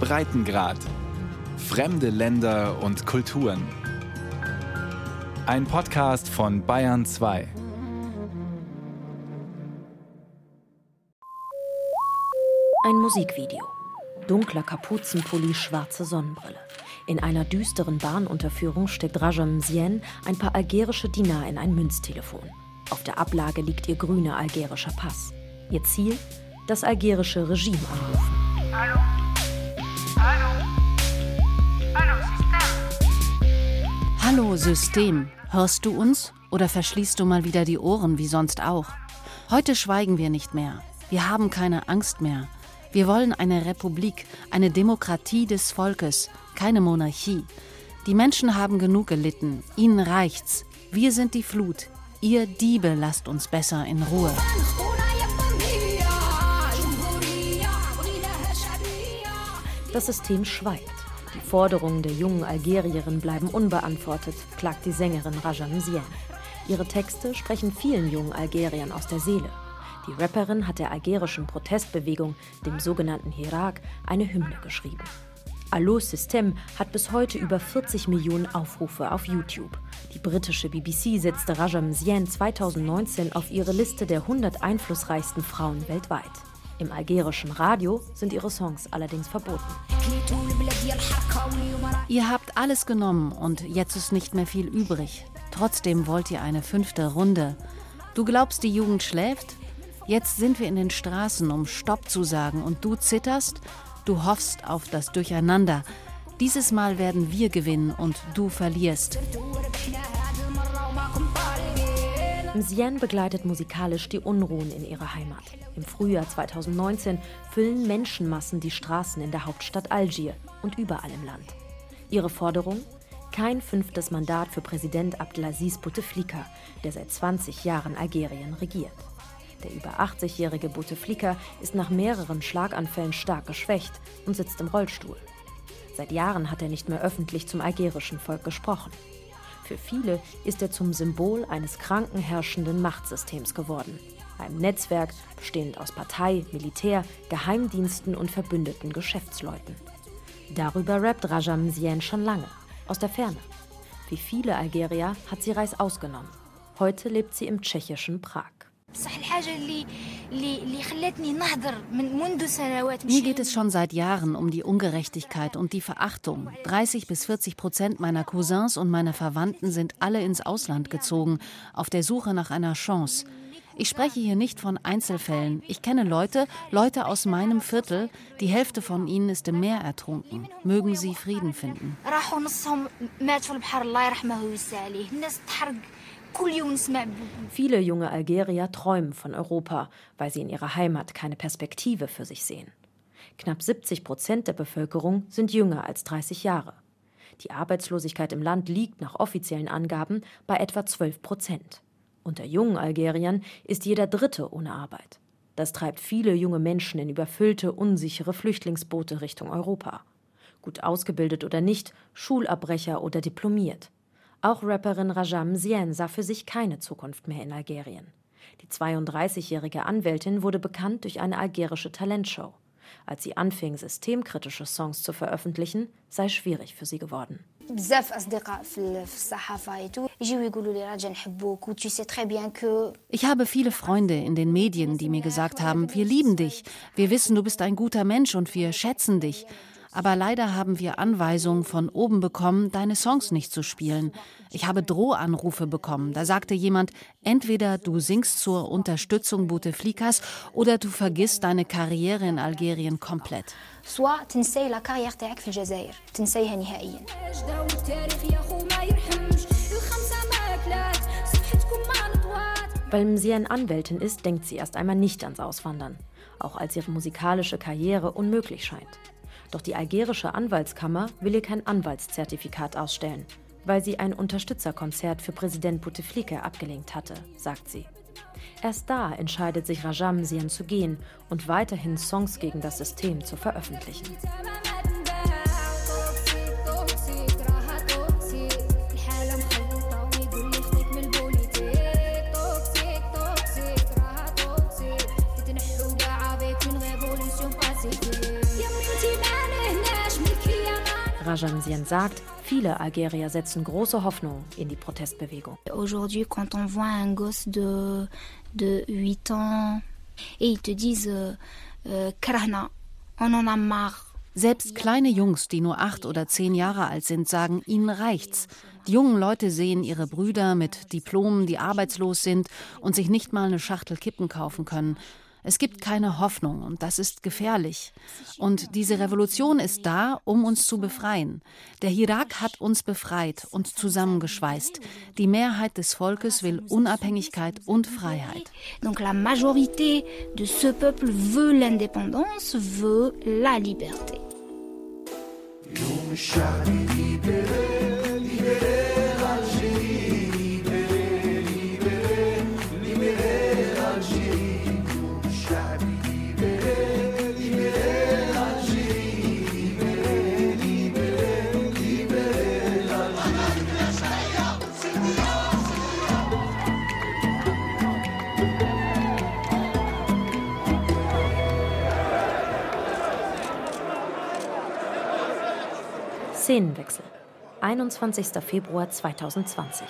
Breitengrad. Fremde Länder und Kulturen. Ein Podcast von Bayern 2. Ein Musikvideo. Dunkler Kapuzenpulli, schwarze Sonnenbrille. In einer düsteren Bahnunterführung steckt Rajam Mzien ein paar algerische Dinar in ein Münztelefon. Auf der Ablage liegt ihr grüner algerischer Pass. Ihr Ziel? Das algerische Regime anrufen. Hallo? System? Hallo, System. Hörst du uns? Oder verschließt du mal wieder die Ohren wie sonst auch? Heute schweigen wir nicht mehr. Wir haben keine Angst mehr. Wir wollen eine Republik, eine Demokratie des Volkes, keine Monarchie. Die Menschen haben genug gelitten. Ihnen reicht's. Wir sind die Flut. Ihr Diebe lasst uns besser in Ruhe. Das System schweigt. Die Forderungen der jungen Algerierin bleiben unbeantwortet, klagt die Sängerin Rajan Sien. Ihre Texte sprechen vielen jungen Algeriern aus der Seele. Die Rapperin hat der algerischen Protestbewegung, dem sogenannten Hirak, eine Hymne geschrieben. Allo System hat bis heute über 40 Millionen Aufrufe auf YouTube. Die britische BBC setzte Rajam Sien 2019 auf ihre Liste der 100 einflussreichsten Frauen weltweit. Im algerischen Radio sind ihre Songs allerdings verboten. Ihr habt alles genommen und jetzt ist nicht mehr viel übrig. Trotzdem wollt ihr eine fünfte Runde. Du glaubst, die Jugend schläft? Jetzt sind wir in den Straßen, um Stopp zu sagen, und du zitterst? Du hoffst auf das Durcheinander. Dieses Mal werden wir gewinnen und du verlierst. Msien begleitet musikalisch die Unruhen in ihrer Heimat. Im Frühjahr 2019 füllen Menschenmassen die Straßen in der Hauptstadt Algier und überall im Land. Ihre Forderung? Kein fünftes Mandat für Präsident Abdelaziz Bouteflika, der seit 20 Jahren Algerien regiert. Der über 80-jährige Bouteflika ist nach mehreren Schlaganfällen stark geschwächt und sitzt im Rollstuhl. Seit Jahren hat er nicht mehr öffentlich zum algerischen Volk gesprochen. Für viele ist er zum Symbol eines kranken herrschenden Machtsystems geworden. Einem Netzwerk bestehend aus Partei, Militär, Geheimdiensten und verbündeten Geschäftsleuten. Darüber rappt Rajam Sien schon lange, aus der Ferne. Wie viele Algerier hat sie Reis ausgenommen. Heute lebt sie im tschechischen Prag. Mir geht es schon seit Jahren um die Ungerechtigkeit und die Verachtung. 30 bis 40 Prozent meiner Cousins und meiner Verwandten sind alle ins Ausland gezogen, auf der Suche nach einer Chance. Ich spreche hier nicht von Einzelfällen. Ich kenne Leute, Leute aus meinem Viertel, die Hälfte von ihnen ist im Meer ertrunken. Mögen sie Frieden finden. Viele junge Algerier träumen von Europa, weil sie in ihrer Heimat keine Perspektive für sich sehen. Knapp 70 Prozent der Bevölkerung sind jünger als 30 Jahre. Die Arbeitslosigkeit im Land liegt nach offiziellen Angaben bei etwa 12 Prozent. Unter jungen Algeriern ist jeder Dritte ohne Arbeit. Das treibt viele junge Menschen in überfüllte, unsichere Flüchtlingsboote Richtung Europa. Gut ausgebildet oder nicht, Schulabbrecher oder diplomiert. Auch Rapperin Rajam Sien sah für sich keine Zukunft mehr in Algerien. Die 32-jährige Anwältin wurde bekannt durch eine algerische Talentshow. Als sie anfing, systemkritische Songs zu veröffentlichen, sei schwierig für sie geworden. Ich habe viele Freunde in den Medien, die mir gesagt haben, wir lieben dich, wir wissen, du bist ein guter Mensch und wir schätzen dich aber leider haben wir Anweisungen von oben bekommen, deine Songs nicht zu spielen. Ich habe Drohanrufe bekommen. Da sagte jemand, entweder du singst zur Unterstützung Bouteflikas oder du vergisst deine Karriere in Algerien komplett. Weil sie eine Anwältin ist, denkt sie erst einmal nicht ans Auswandern, auch als ihre musikalische Karriere unmöglich scheint. Doch die algerische Anwaltskammer will ihr kein Anwaltszertifikat ausstellen, weil sie ein Unterstützerkonzert für Präsident Bouteflika abgelehnt hatte, sagt sie. Erst da entscheidet sich Rajam Sian zu gehen und weiterhin Songs gegen das System zu veröffentlichen. Rajan sagt, viele Algerier setzen große Hoffnung in die Protestbewegung. Aujourd'hui, quand on voit un gosse de, de 8 ans et ils te disent euh, Krahna, on en a marre. Selbst kleine Jungs, die nur acht oder zehn Jahre alt sind, sagen, ihnen reicht's. Die jungen Leute sehen ihre Brüder mit Diplomen, die arbeitslos sind und sich nicht mal eine Schachtel Kippen kaufen können. Es gibt keine Hoffnung und das ist gefährlich. Und diese Revolution ist da, um uns zu befreien. Der Irak hat uns befreit und zusammengeschweißt. Die Mehrheit des Volkes will Unabhängigkeit und Freiheit. Donc la majorité de ce peuple veut l'indépendance, veut la liberté. Szenenwechsel. 21. Februar 2020.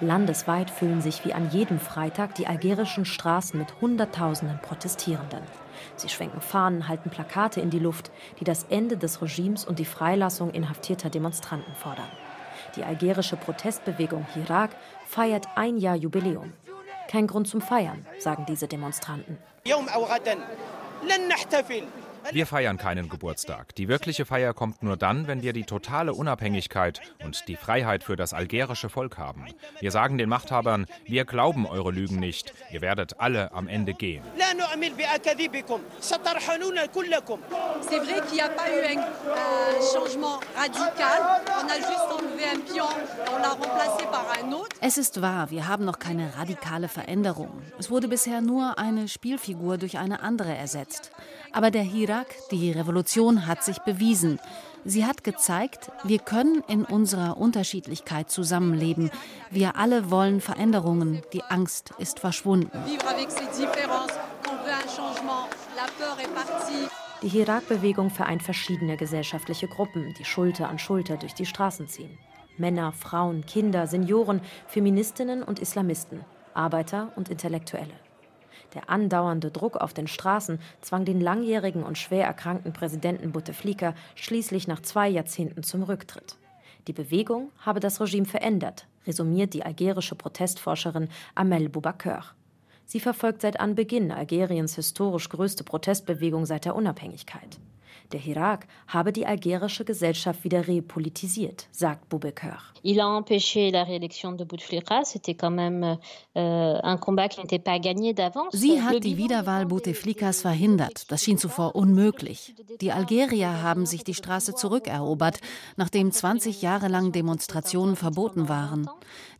Landesweit füllen sich wie an jedem Freitag die algerischen Straßen mit Hunderttausenden Protestierenden. Sie schwenken Fahnen, halten Plakate in die Luft, die das Ende des Regimes und die Freilassung inhaftierter Demonstranten fordern. Die algerische Protestbewegung Hirak feiert ein Jahr Jubiläum. Kein Grund zum Feiern, sagen diese Demonstranten. Wir feiern keinen Geburtstag. Die wirkliche Feier kommt nur dann, wenn wir die totale Unabhängigkeit und die Freiheit für das algerische Volk haben. Wir sagen den Machthabern, wir glauben eure Lügen nicht. Ihr werdet alle am Ende gehen. C'est vrai qu'il n'y a pas eu un changement radical. On a juste enlevé un pion, on l'a remplacé par un autre. Es ist wahr, wir haben noch keine radikale Veränderung. Es wurde bisher nur eine Spielfigur durch eine andere ersetzt. Aber der Hirak, die Revolution, hat sich bewiesen. Sie hat gezeigt, wir können in unserer Unterschiedlichkeit zusammenleben. Wir alle wollen Veränderungen. Die Angst ist verschwunden. Die Hirak-Bewegung vereint verschiedene gesellschaftliche Gruppen, die Schulter an Schulter durch die Straßen ziehen. Männer, Frauen, Kinder, Senioren, Feministinnen und Islamisten, Arbeiter und Intellektuelle. Der andauernde Druck auf den Straßen zwang den langjährigen und schwer erkrankten Präsidenten Bouteflika schließlich nach zwei Jahrzehnten zum Rücktritt. Die Bewegung habe das Regime verändert, resümiert die algerische Protestforscherin Amel Boubaker. Sie verfolgt seit Anbeginn Algeriens historisch größte Protestbewegung seit der Unabhängigkeit. Der Irak habe die algerische Gesellschaft wieder repolitisiert, sagt Boubacar. Il a empêché la réélection de Bouteflika. C'était quand même euh, un combat qui n'était pas gagné d'avance. Sie hat die Wiederwahl Bouteflikas verhindert. Das schien zuvor unmöglich. Die Algerier haben sich die Straße zurückerobert, nachdem 20 Jahre lang Demonstrationen verboten waren.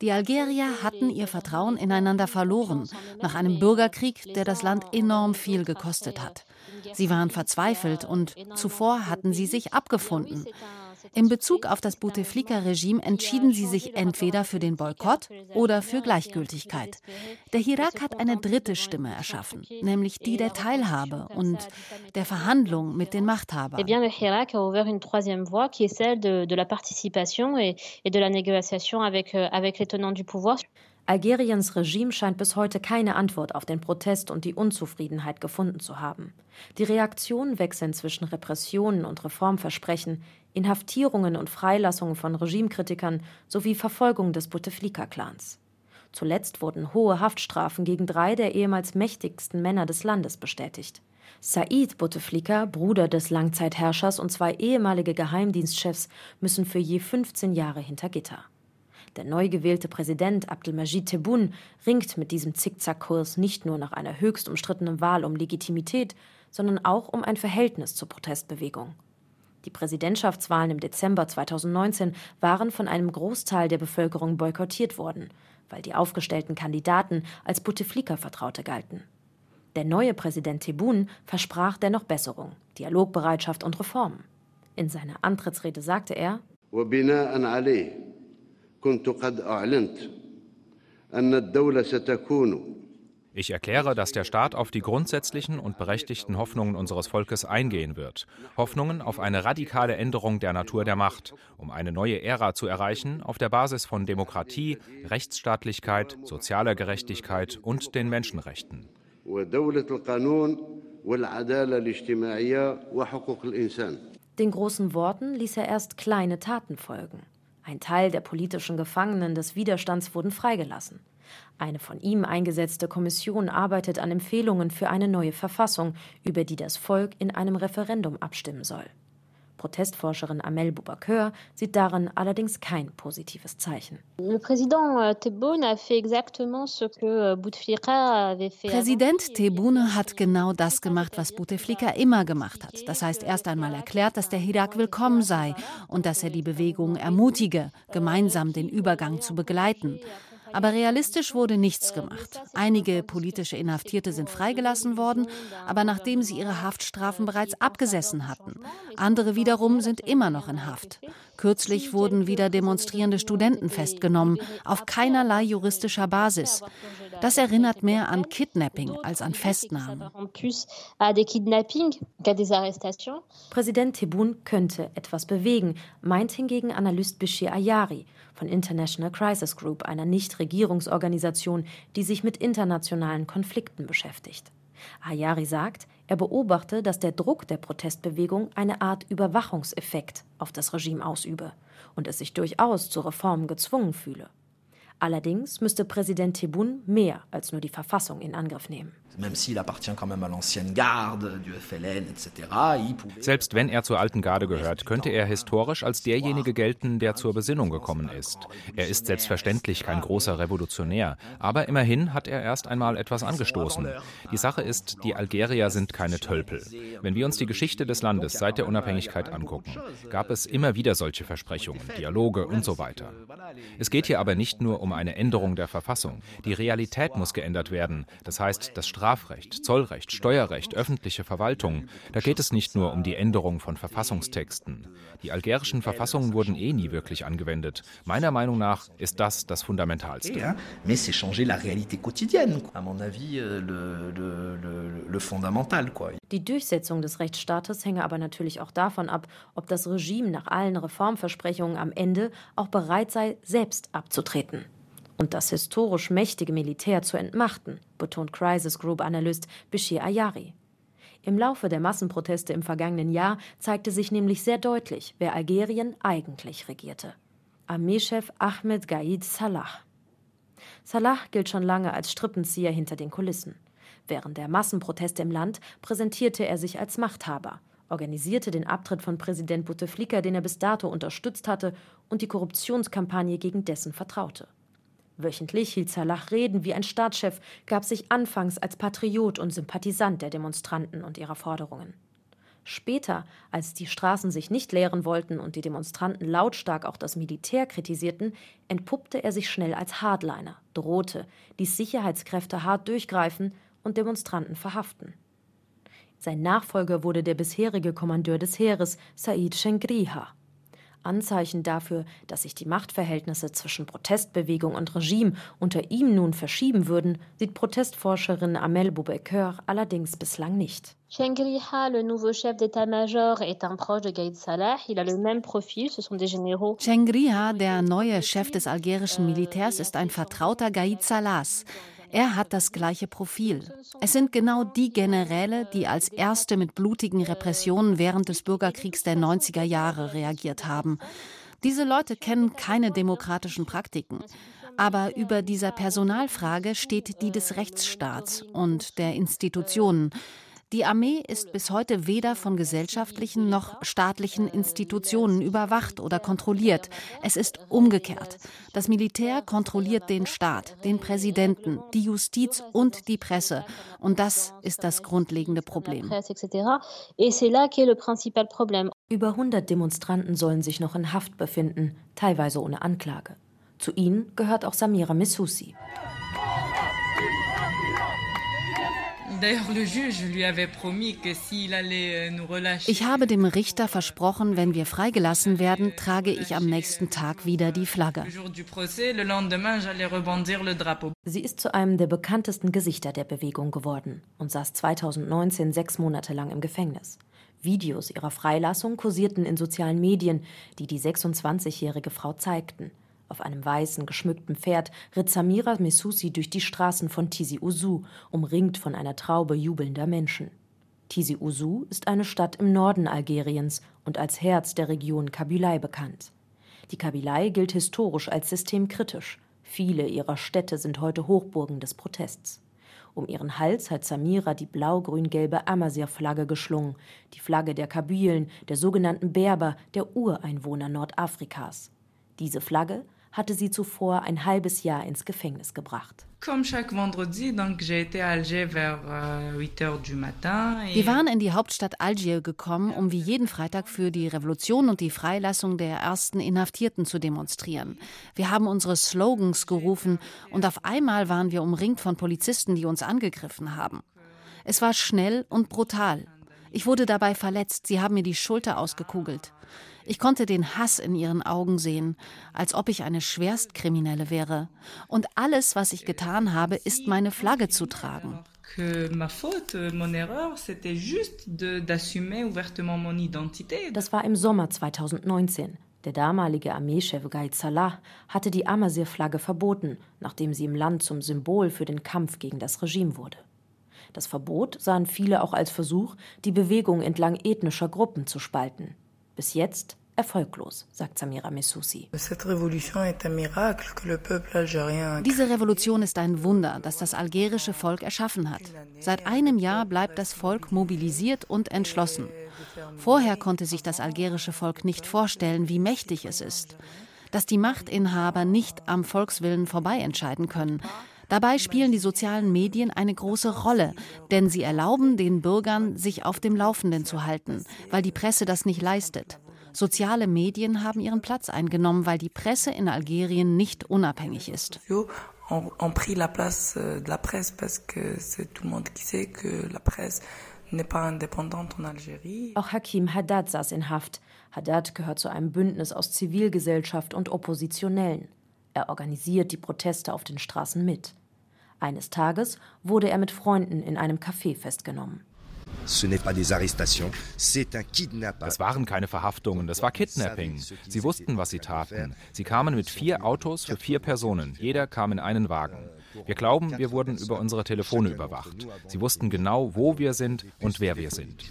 Die Algerier hatten ihr Vertrauen ineinander verloren, nach einem Bürgerkrieg, der das Land enorm viel gekostet hat. Sie waren verzweifelt und zuvor hatten sie sich abgefunden. In Bezug auf das Bouteflika-Regime entschieden sie sich entweder für den Boykott oder für Gleichgültigkeit. Der Irak hat eine dritte Stimme erschaffen, nämlich die der Teilhabe und der Verhandlung mit den Machthabern. Algeriens Regime scheint bis heute keine Antwort auf den Protest und die Unzufriedenheit gefunden zu haben. Die Reaktionen wechseln zwischen Repressionen und Reformversprechen, Inhaftierungen und Freilassungen von Regimekritikern sowie Verfolgung des Bouteflika-Clans. Zuletzt wurden hohe Haftstrafen gegen drei der ehemals mächtigsten Männer des Landes bestätigt. Said Bouteflika, Bruder des Langzeitherrschers und zwei ehemalige Geheimdienstchefs, müssen für je 15 Jahre hinter Gitter. Der neu gewählte Präsident Abdelmajid Tebboune ringt mit diesem Zickzackkurs nicht nur nach einer höchst umstrittenen Wahl um Legitimität, sondern auch um ein Verhältnis zur Protestbewegung. Die Präsidentschaftswahlen im Dezember 2019 waren von einem Großteil der Bevölkerung boykottiert worden, weil die aufgestellten Kandidaten als Bouteflika-Vertraute galten. Der neue Präsident Tebboune versprach dennoch Besserung, Dialogbereitschaft und Reformen. In seiner Antrittsrede sagte er: كنت قد أعلنت أن الدولة ستكون Ich erkläre, dass der Staat auf die grundsätzlichen und berechtigten Hoffnungen unseres Volkes eingehen wird. Hoffnungen auf eine radikale Änderung der Natur der Macht, um eine neue Ära zu erreichen, auf der Basis von Demokratie, Rechtsstaatlichkeit, sozialer Gerechtigkeit und den Menschenrechten. Den großen Worten ließ er erst kleine Taten folgen. Ein Teil der politischen Gefangenen des Widerstands wurden freigelassen. Eine von ihm eingesetzte Kommission arbeitet an Empfehlungen für eine neue Verfassung, über die das Volk in einem Referendum abstimmen soll. Protestforscherin Amel Boubaker sieht darin allerdings kein positives Zeichen. Euh, Präsident Tebboune hat genau das gemacht, was Bouteflika immer gemacht hat. Das heißt, erst einmal erklärt, dass der Hirak willkommen sei und dass er die Bewegung ermutige, gemeinsam den Übergang zu begleiten. Aber realistisch wurde nichts gemacht. Einige politische Inhaftierte sind freigelassen worden, aber nachdem sie ihre Haftstrafen bereits abgesessen hatten. Andere wiederum sind immer noch in Haft. Kürzlich wurden wieder demonstrierende Studenten festgenommen, auf keinerlei juristischer Basis. Das erinnert mehr an Kidnapping als an Festnahmen. Präsident Tebboune könnte etwas bewegen, meint hingegen Analyst Bishir Ayari von International Crisis Group, einer Nichtregierungsorganisation, die sich mit internationalen Konflikten beschäftigt. Ayari sagt, er beobachte, dass der Druck der Protestbewegung eine Art Überwachungseffekt auf das Regime ausübe und es sich durchaus zu Reformen gezwungen fühle. Allerdings müsste Präsident Tebboune mehr als nur die Verfassung in Angriff nehmen. Selbst wenn er zur alten Garde gehört, könnte er historisch als derjenige gelten, der zur Besinnung gekommen ist. Er ist selbstverständlich kein großer Revolutionär, aber immerhin hat er erst einmal etwas angestoßen. Die Sache ist, die Algerier sind keine Tölpel. Wenn wir uns die Geschichte des Landes seit der Unabhängigkeit angucken, gab es immer wieder solche Versprechungen, Dialoge und so weiter. Es geht hier aber nicht nur um eine Änderung der Verfassung. Die Realität muss geändert werden. Das heißt, das Straf Strafrecht, Zollrecht, Steuerrecht, öffentliche Verwaltung. Da geht es nicht nur um die Änderung von Verfassungstexten. Die algerischen Verfassungen wurden eh nie wirklich angewendet. Meiner Meinung nach ist das das Fundamentalste. Euh, die Durchsetzung des Rechtsstaates hänge aber natürlich auch davon ab, ob das Regime nach allen Reformversprechungen am Ende auch bereit sei, selbst abzutreten und das historisch mächtige Militär zu entmachten, betont Crisis Group Analyst Bishir Ayari. Im Laufe der Massenproteste im vergangenen Jahr zeigte sich nämlich sehr deutlich, wer Algerien eigentlich regierte. Armeechef Ahmed Gaid Salah. Salah gilt schon lange als Strippenzieher hinter den Kulissen. Während der Massenproteste im Land präsentierte er sich als Machthaber, organisierte den Abtritt von Präsident Bouteflika, den er bis dato unterstützt hatte, und die Korruptionskampagne gegen dessen vertraute. Wöchentlich hielt Salah Reden wie ein Staatschef, gab sich anfangs als Patriot und Sympathisant der Demonstranten und ihrer Forderungen. Später, als die Straßen sich nicht leeren wollten und die Demonstranten lautstark auch das Militär kritisierten, entpuppte er sich schnell als Hardliner, drohte, ließ Sicherheitskräfte hart durchgreifen und Demonstranten verhaften. Sein Nachfolger wurde der bisherige Kommandeur des Heeres, Said Shengriha. Anzeichen dafür, dass sich die Machtverhältnisse zwischen Protestbewegung und Regime unter ihm nun verschieben würden, sieht Protestforscherin Amel Boubaker allerdings bislang nicht. Chengriha, le nouveau chef d'état-major, est un proche de Gaïd Salah. Il a le même profil, ce sont des généraux. Chengriha, der neue Chef des algerischen Militärs, ist ein Vertrauter Gaïd Salahs. Er hat das gleiche Profil. Es sind genau die Generäle, die als erste mit blutigen Repressionen während des Bürgerkriegs der 90er Jahre reagiert haben. Diese Leute kennen keine demokratischen Praktiken. Aber über dieser Personalfrage steht die des Rechtsstaats und der Institutionen. Die Armee ist bis heute weder von gesellschaftlichen noch staatlichen Institutionen überwacht oder kontrolliert. Es ist umgekehrt. Das Militär kontrolliert den Staat, den Präsidenten, die Justiz und die Presse. Und das ist das grundlegende Problem. Über 100 Demonstranten sollen sich noch in Haft befinden, teilweise ohne Anklage. Zu ihnen gehört auch Samira Messoussi. Ich habe dem Richter versprochen, wenn wir freigelassen werden, trage ich am nächsten Tag wieder die Flagge. Sie ist zu einem der bekanntesten Gesichter der Bewegung geworden und saß 2019 sechs Monate lang im Gefängnis. Videos ihrer Freilassung kursierten in sozialen Medien, die die 26-jährige Frau zeigten. Auf einem weißen, geschmückten Pferd ritt Samira Messoussi durch die Straßen von Tizi Ouzou, umringt von einer Traube jubelnder Menschen. Tizi Ouzou ist eine Stadt im Norden Algeriens und als Herz der Region Kabylei bekannt. Die Kabylei gilt historisch als systemkritisch. Viele ihrer Städte sind heute Hochburgen des Protests. Um ihren Hals hat Samira die blau-grün-gelbe Amazir-Flagge geschlungen, die Flagge der Kabylen, der sogenannten Berber, der Ureinwohner Nordafrikas. Diese Flagge hatte sie zuvor ein halbes Jahr ins Gefängnis gebracht. Euh, Wir waren in die Hauptstadt Algier gekommen, um wie jeden Freitag für die Revolution und die Freilassung der ersten Inhaftierten zu demonstrieren. Wir haben unsere Slogans gerufen und auf einmal waren wir umringt von Polizisten, die uns angegriffen haben. Es war schnell und brutal. Ich wurde dabei verletzt, sie haben mir die Schulter ausgekugelt. Ich konnte den Hass in ihren Augen sehen, als ob ich eine Schwerstkriminelle wäre. Und alles, was ich getan habe, ist meine Flagge zu tragen. Das war im Sommer 2019. Der damalige Armeechef Gaid Salah hatte die Amazir-Flagge verboten, nachdem sie im Land zum Symbol für den Kampf gegen das Regime wurde. Das Verbot sahen viele auch als Versuch, die Bewegung entlang ethnischer Gruppen zu spalten. Bis jetzt erfolglos, sagt Samira Messoussi. Diese Revolution ist ein Wunder, das das algerische Volk erschaffen hat. Seit einem Jahr bleibt das Volk mobilisiert und entschlossen. Vorher konnte sich das algerische Volk nicht vorstellen, wie mächtig es ist. Dass die Machtinhaber nicht am Volkswillen vorbei entscheiden können. Dabei spielen die sozialen Medien eine große Rolle, denn sie erlauben den Bürgern, sich auf dem Laufenden zu halten, weil die Presse das nicht leistet. Soziale Medien haben ihren Platz eingenommen, weil die Presse in Algerien nicht unabhängig ist. ont pris la place euh, de la presse parce que c'est tout le monde qui sait que la presse n'est pas indépendante en Algérie. Auch Hakim Haddad saß in Haft. Haddad gehört zu einem Bündnis aus Zivilgesellschaft und Oppositionellen. Er organisiert die Proteste auf den Straßen mit. Eines Tages wurde er mit Freunden in einem Café festgenommen. Es waren keine Verhaftungen, das war Kidnapping. Sie wussten, was sie taten. Sie kamen mit vier Autos für vier Personen. Jeder kam in einen Wagen. Wir glauben, wir wurden über unsere Telefone überwacht. Sie wussten genau, wo wir sind und wer wir sind.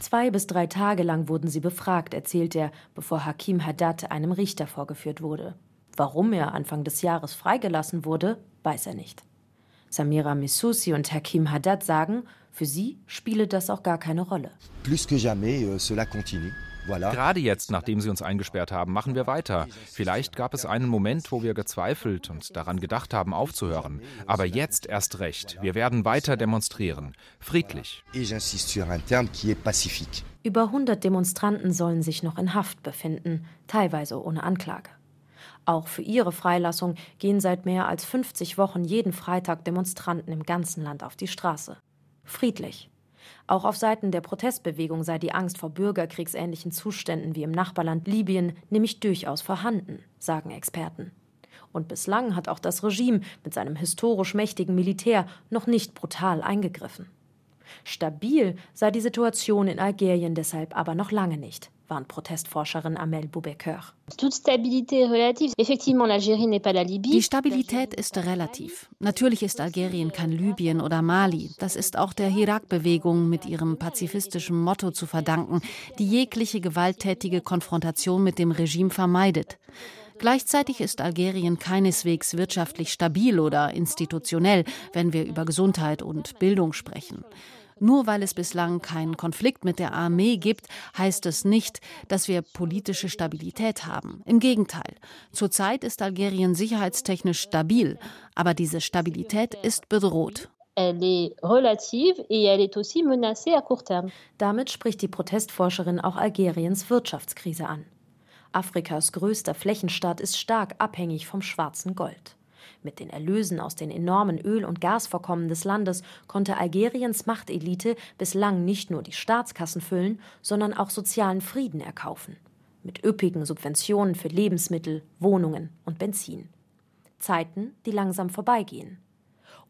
Zwei bis drei Tage lang wurden sie befragt, erzählt er, bevor Hakim Haddad einem Richter vorgeführt wurde. Warum er Anfang des Jahres freigelassen wurde, weiß er nicht. Samira Missousi und Hakim Haddad sagen, für sie spiele das auch gar keine Rolle. Plus que jamais, euh, cela continue. Gerade jetzt, nachdem sie uns eingesperrt haben, machen wir weiter. Vielleicht gab es einen Moment, wo wir gezweifelt und daran gedacht haben, aufzuhören. Aber jetzt erst recht. Wir werden weiter demonstrieren. Friedlich. Über 100 Demonstranten sollen sich noch in Haft befinden, teilweise ohne Anklage. Auch für ihre Freilassung gehen seit mehr als 50 Wochen jeden Freitag Demonstranten im ganzen Land auf die Straße. Friedlich. Auch auf Seiten der Protestbewegung sei die Angst vor bürgerkriegsähnlichen Zuständen wie im Nachbarland Libyen nämlich durchaus vorhanden, sagen Experten. Und bislang hat auch das Regime mit seinem historisch mächtigen Militär noch nicht brutal eingegriffen. Stabil sei die Situation in Algerien deshalb aber noch lange nicht warnt Protestforscherin Amel Boubecker. Die Stabilität ist relativ. Natürlich ist Algerien kein Libyen oder Mali. Das ist auch der Hirak-Bewegung mit ihrem pazifistischen Motto zu verdanken, die jegliche gewalttätige Konfrontation mit dem Regime vermeidet. Gleichzeitig ist Algerien keineswegs wirtschaftlich stabil oder institutionell, wenn wir über Gesundheit und Bildung sprechen. Nur weil es bislang keinen Konflikt mit der Armee gibt, heißt es nicht, dass wir politische Stabilität haben. Im Gegenteil. Zurzeit ist Algerien sicherheitstechnisch stabil, aber diese Stabilität ist bedroht. Damit spricht die Protestforscherin auch Algeriens Wirtschaftskrise an. Afrikas größter Flächenstaat ist stark abhängig vom schwarzen Gold. Mit den Erlösen aus den enormen Öl- und Gasvorkommen des Landes konnte Algeriens Machtelite bislang nicht nur die Staatskassen füllen, sondern auch sozialen Frieden erkaufen. Mit üppigen Subventionen für Lebensmittel, Wohnungen und Benzin. Zeiten, die langsam vorbeigehen.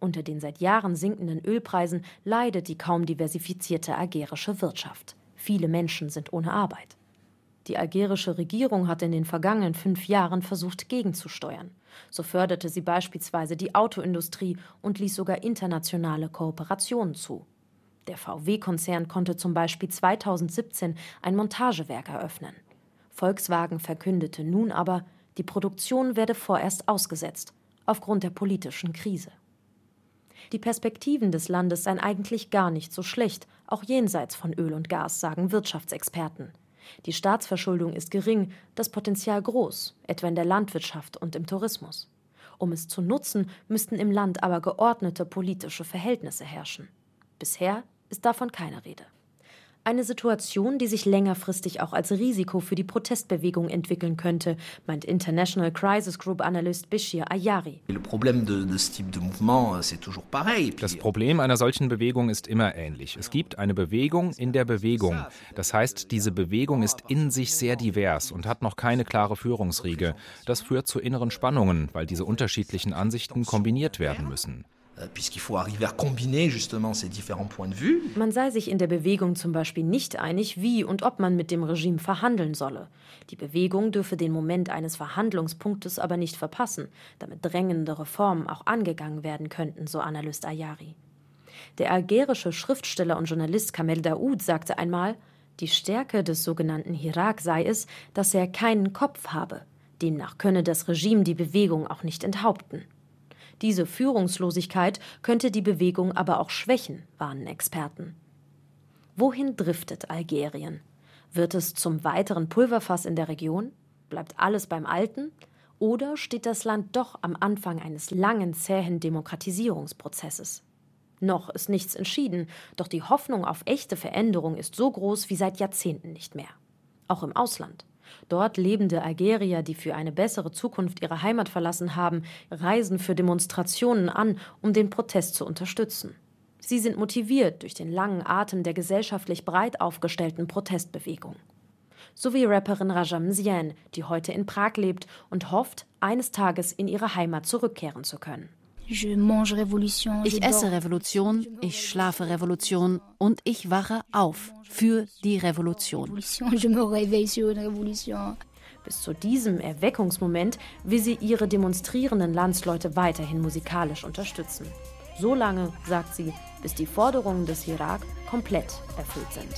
Unter den seit Jahren sinkenden Ölpreisen leidet die kaum diversifizierte algerische Wirtschaft. Viele Menschen sind ohne Arbeit. Die algerische Regierung hat in den vergangenen fünf Jahren versucht, gegenzusteuern. So förderte sie beispielsweise die Autoindustrie und ließ sogar internationale Kooperationen zu. Der VW-Konzern konnte zum Beispiel 2017 ein Montagewerk eröffnen. Volkswagen verkündete nun aber, die Produktion werde vorerst ausgesetzt, aufgrund der politischen Krise. Die Perspektiven des Landes seien eigentlich gar nicht so schlecht, auch jenseits von Öl und Gas, sagen Wirtschaftsexperten. Die Staatsverschuldung ist gering, das Potenzial groß, etwa in der Landwirtschaft und im Tourismus. Um es zu nutzen, müssten im Land aber geordnete politische Verhältnisse herrschen. Bisher ist davon keine Rede. Eine Situation, die sich längerfristig auch als Risiko für die Protestbewegung entwickeln könnte, meint International Crisis Group Analyst Bishir Ayari. Das Problem einer solchen Bewegung ist immer ähnlich. Es gibt eine Bewegung in der Bewegung. Das heißt, diese Bewegung ist in sich sehr divers und hat noch keine klare Führungsriege. Das führt zu inneren Spannungen, weil diese unterschiedlichen Ansichten kombiniert werden müssen. Euh, man sei sich in der Bewegung zum Beispiel nicht einig, wie und ob man mit dem Regime verhandeln solle. Die Bewegung dürfe den Moment eines Verhandlungspunktes aber nicht verpassen, damit drängende Reformen auch angegangen werden könnten, so Analyst Ayari. Der algerische Schriftsteller und Journalist Kamel Daoud sagte einmal, die Stärke des sogenannten Hirak sei es, dass er keinen Kopf habe. Demnach könne das Regime die Bewegung auch nicht enthaupten. Diese Führungslosigkeit könnte die Bewegung aber auch schwächen, warnen Experten. Wohin driftet Algerien? Wird es zum weiteren Pulverfass in der Region? Bleibt alles beim Alten? Oder steht das Land doch am Anfang eines langen, zähen Demokratisierungsprozesses? Noch ist nichts entschieden, doch die Hoffnung auf echte Veränderung ist so groß wie seit Jahrzehnten nicht mehr. Auch im Ausland. Dort lebende Algerier, die für eine bessere Zukunft ihre Heimat verlassen haben, reisen für Demonstrationen an, um den Protest zu unterstützen. Sie sind motiviert durch den langen Atem der gesellschaftlich breit aufgestellten Protestbewegung. So wie Rapperin Rajam Zien, die heute in Prag lebt und hofft, eines Tages in ihre Heimat zurückkehren zu können. Ich esse Revolution, ich schlafe Revolution und ich wache auf für die Revolution. Bis zu diesem Erweckungsmoment will sie ihre demonstrierenden Landsleute weiterhin musikalisch unterstützen. So lange, sagt sie, bis die Forderungen des Irak komplett erfüllt sind.